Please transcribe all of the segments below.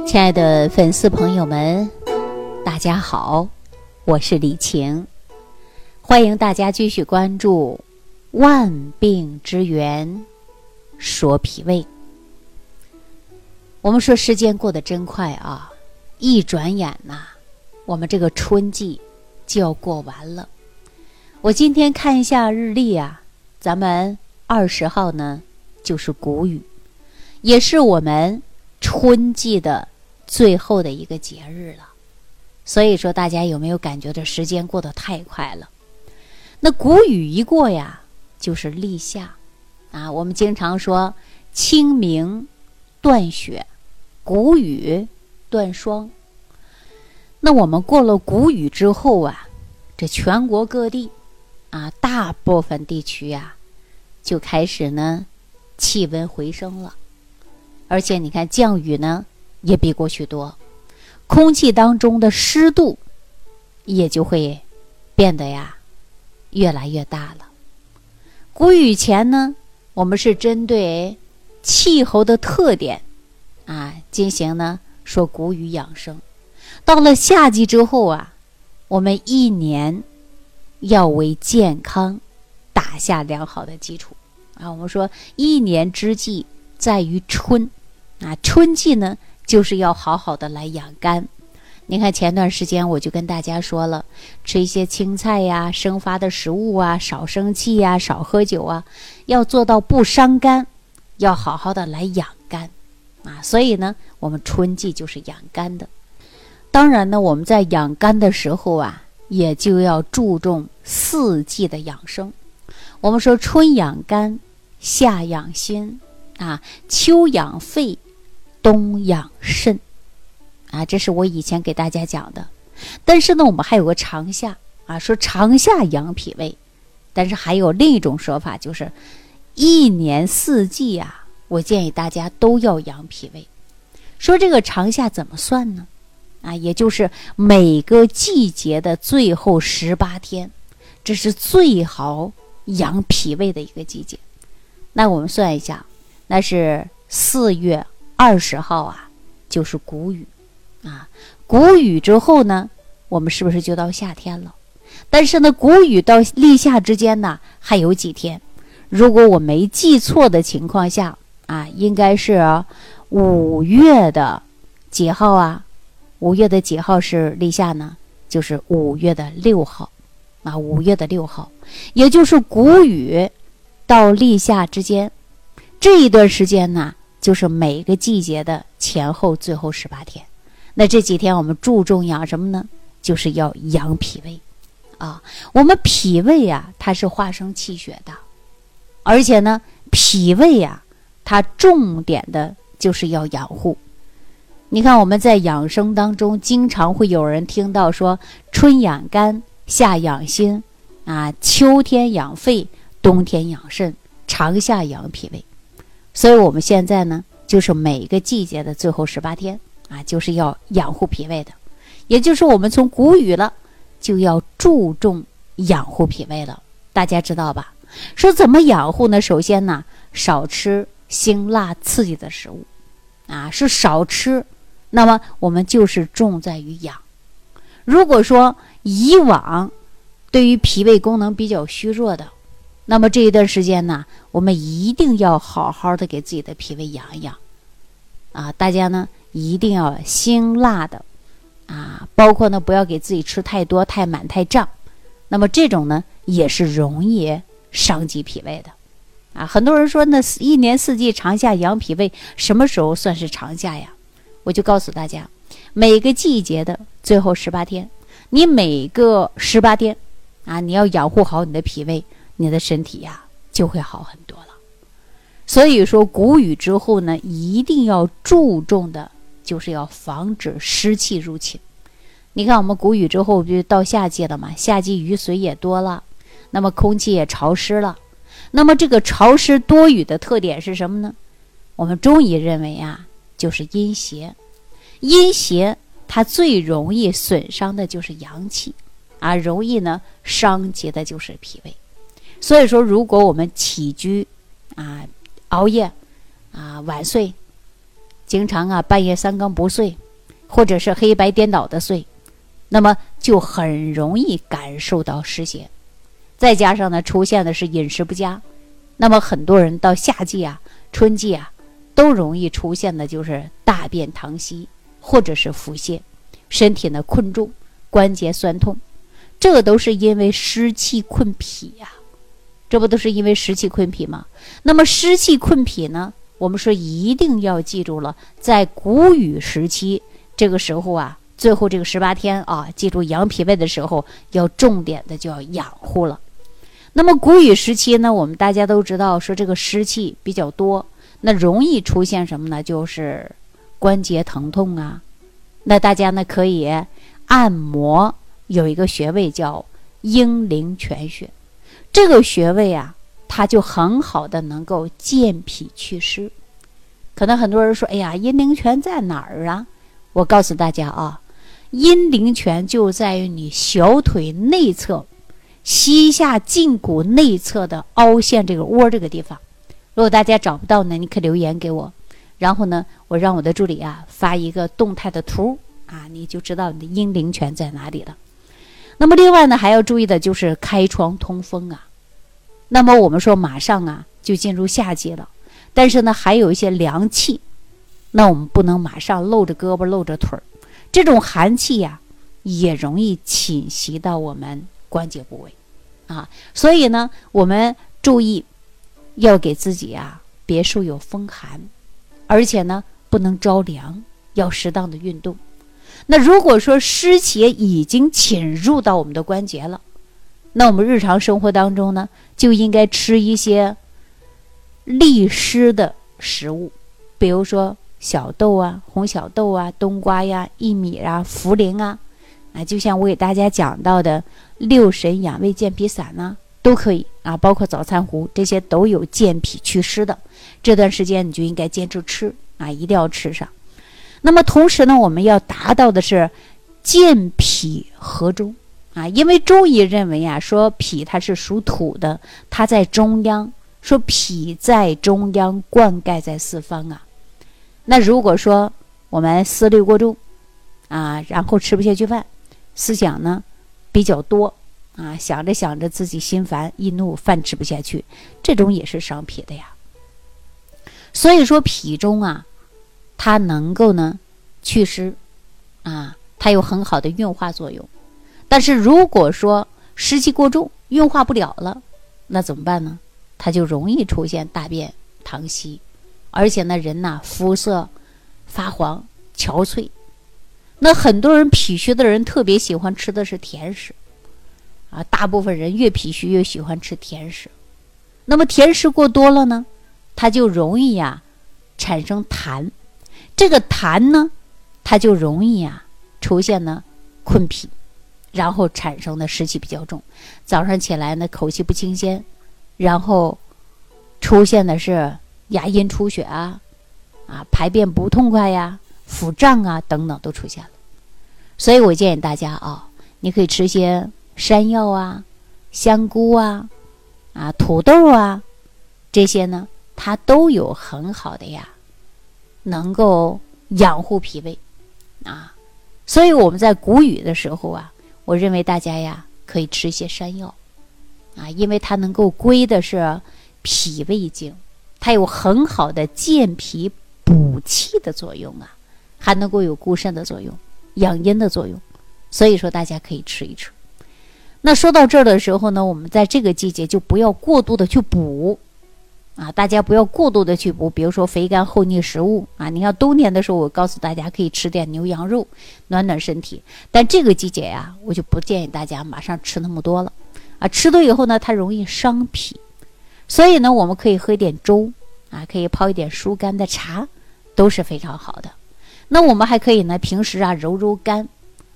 亲爱的粉丝朋友们，大家好，我是李晴，欢迎大家继续关注《万病之源说脾胃》。我们说时间过得真快啊，一转眼呐，我们这个春季就要过完了。我今天看一下日历啊，咱们二十号呢就是谷雨，也是我们春季的。最后的一个节日了，所以说大家有没有感觉这时间过得太快了？那谷雨一过呀，就是立夏啊。我们经常说清明断雪，谷雨断霜。那我们过了谷雨之后啊，这全国各地啊，大部分地区呀，就开始呢气温回升了，而且你看降雨呢。也比过去多，空气当中的湿度也就会变得呀越来越大了。谷雨前呢，我们是针对气候的特点啊进行呢说谷雨养生。到了夏季之后啊，我们一年要为健康打下良好的基础啊。我们说一年之计在于春啊，春季呢。就是要好好的来养肝。你看前段时间我就跟大家说了，吃一些青菜呀、生发的食物啊，少生气呀，少喝酒啊，要做到不伤肝，要好好的来养肝啊。所以呢，我们春季就是养肝的。当然呢，我们在养肝的时候啊，也就要注重四季的养生。我们说春养肝，夏养心啊，秋养肺。冬养肾，啊，这是我以前给大家讲的。但是呢，我们还有个长夏啊，说长夏养脾胃。但是还有另一种说法，就是一年四季啊，我建议大家都要养脾胃。说这个长夏怎么算呢？啊，也就是每个季节的最后十八天，这是最好养脾胃的一个季节。那我们算一下，那是四月。二十号啊，就是谷雨，啊，谷雨之后呢，我们是不是就到夏天了？但是呢，谷雨到立夏之间呢，还有几天？如果我没记错的情况下啊，应该是五月的几号啊？五月的几号是立夏呢？就是五月的六号，啊，五月的六号，也就是谷雨到立夏之间这一段时间呢。就是每个季节的前后最后十八天，那这几天我们注重养什么呢？就是要养脾胃，啊，我们脾胃呀，它是化生气血的，而且呢，脾胃呀，它重点的就是要养护。你看我们在养生当中，经常会有人听到说，春养肝，夏养心，啊，秋天养肺，冬天养肾，长夏养脾胃。所以，我们现在呢，就是每个季节的最后十八天啊，就是要养护脾胃的，也就是我们从谷雨了，就要注重养护脾胃了。大家知道吧？说怎么养护呢？首先呢，少吃辛辣刺激的食物，啊，是少吃。那么我们就是重在于养。如果说以往对于脾胃功能比较虚弱的，那么这一段时间呢，我们一定要好好的给自己的脾胃养一养，啊，大家呢一定要辛辣的，啊，包括呢不要给自己吃太多、太满、太胀，那么这种呢也是容易伤及脾胃的，啊，很多人说那一年四季长夏养脾胃，什么时候算是长夏呀？我就告诉大家，每个季节的最后十八天，你每个十八天，啊，你要养护好你的脾胃。你的身体呀就会好很多了，所以说谷雨之后呢，一定要注重的就是要防止湿气入侵。你看我们谷雨之后不就到夏季了嘛？夏季雨水也多了，那么空气也潮湿了。那么这个潮湿多雨的特点是什么呢？我们中医认为啊，就是阴邪。阴邪它最容易损伤的就是阳气啊，容易呢伤及的就是脾胃。所以说，如果我们起居啊熬夜啊晚睡，经常啊半夜三更不睡，或者是黑白颠倒的睡，那么就很容易感受到湿邪。再加上呢，出现的是饮食不佳，那么很多人到夏季啊、春季啊，都容易出现的就是大便溏稀，或者是腹泻，身体呢困重，关节酸痛，这都是因为湿气困脾呀。这不都是因为湿气困脾吗？那么湿气困脾呢，我们说一定要记住了，在谷雨时期这个时候啊，最后这个十八天啊，记住养脾胃的时候，要重点的就要养护了。那么谷雨时期呢，我们大家都知道，说这个湿气比较多，那容易出现什么呢？就是关节疼痛啊。那大家呢可以按摩，有一个穴位叫阴陵泉穴，这个穴位啊，它就很好的能够健脾祛湿。可能很多人说：“哎呀，阴陵泉在哪儿啊？”我告诉大家啊，阴陵泉就在于你小腿内侧。膝下胫骨内侧的凹陷这个窝这个地方，如果大家找不到呢，你可留言给我，然后呢，我让我的助理啊发一个动态的图啊，你就知道你的阴陵泉在哪里了。那么另外呢，还要注意的就是开窗通风啊。那么我们说马上啊就进入夏季了，但是呢还有一些凉气，那我们不能马上露着胳膊露着腿儿，这种寒气呀也容易侵袭到我们。关节部位，啊，所以呢，我们注意要给自己啊，别受有风寒，而且呢，不能着凉，要适当的运动。那如果说湿邪已经侵入到我们的关节了，那我们日常生活当中呢，就应该吃一些利湿的食物，比如说小豆啊、红小豆啊、冬瓜呀、薏米啊、茯苓啊。啊，就像我给大家讲到的六神养胃健脾散呢，都可以啊，包括早餐糊这些都有健脾祛湿的。这段时间你就应该坚持吃啊，一定要吃上。那么同时呢，我们要达到的是健脾和中啊，因为中医认为啊，说脾它是属土的，它在中央，说脾在中央，灌溉在四方啊。那如果说我们思虑过重啊，然后吃不下去饭。思想呢比较多啊，想着想着自己心烦易怒，饭吃不下去，这种也是伤脾的呀。所以说脾中啊，它能够呢祛湿啊，它有很好的运化作用。但是如果说湿气过重，运化不了了，那怎么办呢？它就容易出现大便溏稀，而且呢人呐肤色发黄憔悴。那很多人脾虚的人特别喜欢吃的是甜食，啊，大部分人越脾虚越喜欢吃甜食。那么甜食过多了呢，它就容易呀产生痰，这个痰呢，它就容易呀出现呢困脾，然后产生的湿气比较重，早上起来呢口气不清鲜，然后出现的是牙龈出血啊，啊排便不痛快呀。腹胀啊，等等都出现了，所以我建议大家啊，你可以吃些山药啊、香菇啊、啊土豆啊，这些呢，它都有很好的呀，能够养护脾胃啊。所以我们在谷雨的时候啊，我认为大家呀可以吃一些山药啊，因为它能够归的是脾胃经，它有很好的健脾补气的作用啊。还能够有固肾的作用、养阴的作用，所以说大家可以吃一吃。那说到这儿的时候呢，我们在这个季节就不要过度的去补啊，大家不要过度的去补，比如说肥甘厚腻食物啊。你看冬天的时候，我告诉大家可以吃点牛羊肉，暖暖身体。但这个季节呀，我就不建议大家马上吃那么多了啊，吃多以后呢，它容易伤脾。所以呢，我们可以喝一点粥啊，可以泡一点疏肝的茶，都是非常好的。那我们还可以呢，平时啊揉揉肝，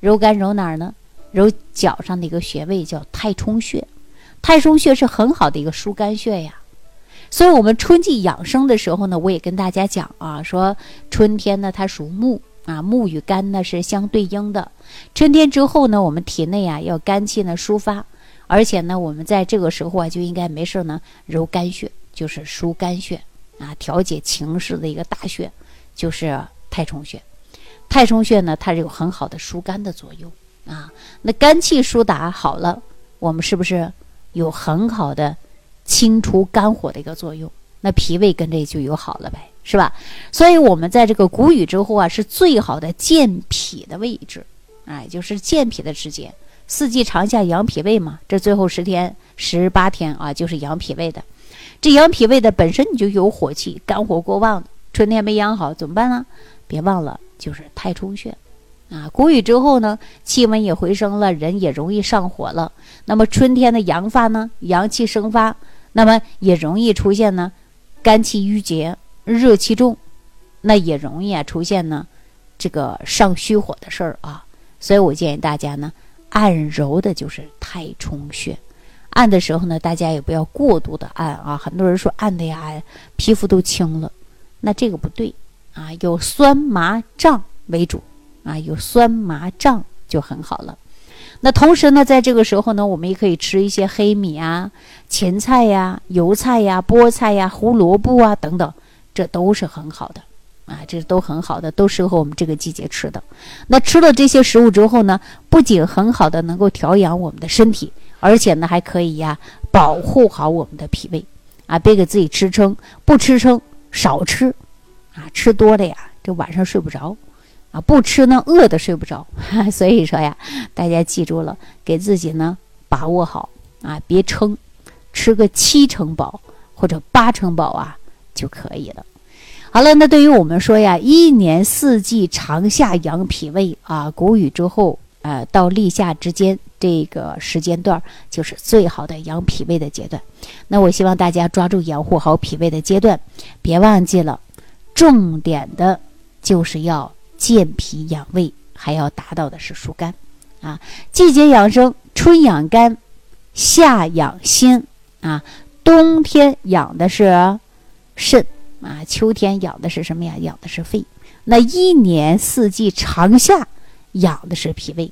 揉肝揉哪儿呢？揉脚上的一个穴位叫太冲穴，太冲穴是很好的一个疏肝穴呀。所以，我们春季养生的时候呢，我也跟大家讲啊，说春天呢它属木啊，木与肝呢是相对应的。春天之后呢，我们体内啊要肝气呢抒发，而且呢，我们在这个时候啊就应该没事呢揉肝穴，就是疏肝穴啊，调节情势的一个大穴。就是太冲穴。太冲穴呢，它是有很好的疏肝的作用啊。那肝气疏达好了，我们是不是有很好的清除肝火的一个作用？那脾胃跟这就有好了呗，是吧？所以我们在这个谷雨之后啊，是最好的健脾的位置，哎，就是健脾的时间。四季长夏养脾胃嘛，这最后十天、十八天啊，就是养脾胃的。这养脾胃的本身你就有火气，肝火过旺，春天没养好怎么办呢？别忘了，就是太冲穴啊。谷雨之后呢，气温也回升了，人也容易上火了。那么春天的阳发呢，阳气生发，那么也容易出现呢。肝气郁结，热气重，那也容易啊出现呢，这个上虚火的事儿啊。所以我建议大家呢，按揉的就是太冲穴。按的时候呢，大家也不要过度的按啊。很多人说按的呀，皮肤都青了，那这个不对啊。有酸麻胀为主啊，有酸麻胀就很好了。那同时呢，在这个时候呢，我们也可以吃一些黑米啊、芹菜呀、油菜呀、菠菜呀、胡萝卜啊等等，这都是很好的啊，这都很好的，都适合我们这个季节吃的。那吃了这些食物之后呢，不仅很好的能够调养我们的身体，而且呢，还可以呀保护好我们的脾胃啊，别给自己吃撑，不吃撑，少吃啊，吃多了呀，这晚上睡不着。啊，不吃呢，饿的睡不着。所以说呀，大家记住了，给自己呢把握好啊，别撑，吃个七成饱或者八成饱啊就可以了。好了，那对于我们说呀，一年四季长夏养脾胃啊，谷雨之后呃到立夏之间这个时间段就是最好的养脾胃的阶段。那我希望大家抓住养护好脾胃的阶段，别忘记了，重点的就是要。健脾养胃，还要达到的是疏肝，啊，季节养生，春养肝，夏养心，啊，冬天养的是肾，啊，秋天养的是什么呀？养的是肺。那一年四季长夏养的是脾胃。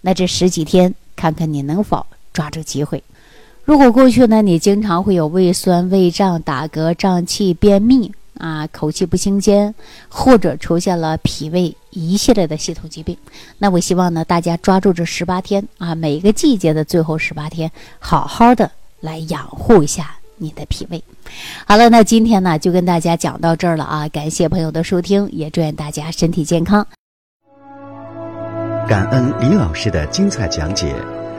那这十几天，看看你能否抓住机会。如果过去呢，你经常会有胃酸、胃胀、打嗝、胀气、便秘。啊，口气不清间，或者出现了脾胃一系列的系统疾病，那我希望呢，大家抓住这十八天啊，每个季节的最后十八天，好好的来养护一下你的脾胃。好了，那今天呢，就跟大家讲到这儿了啊，感谢朋友的收听，也祝愿大家身体健康。感恩李老师的精彩讲解。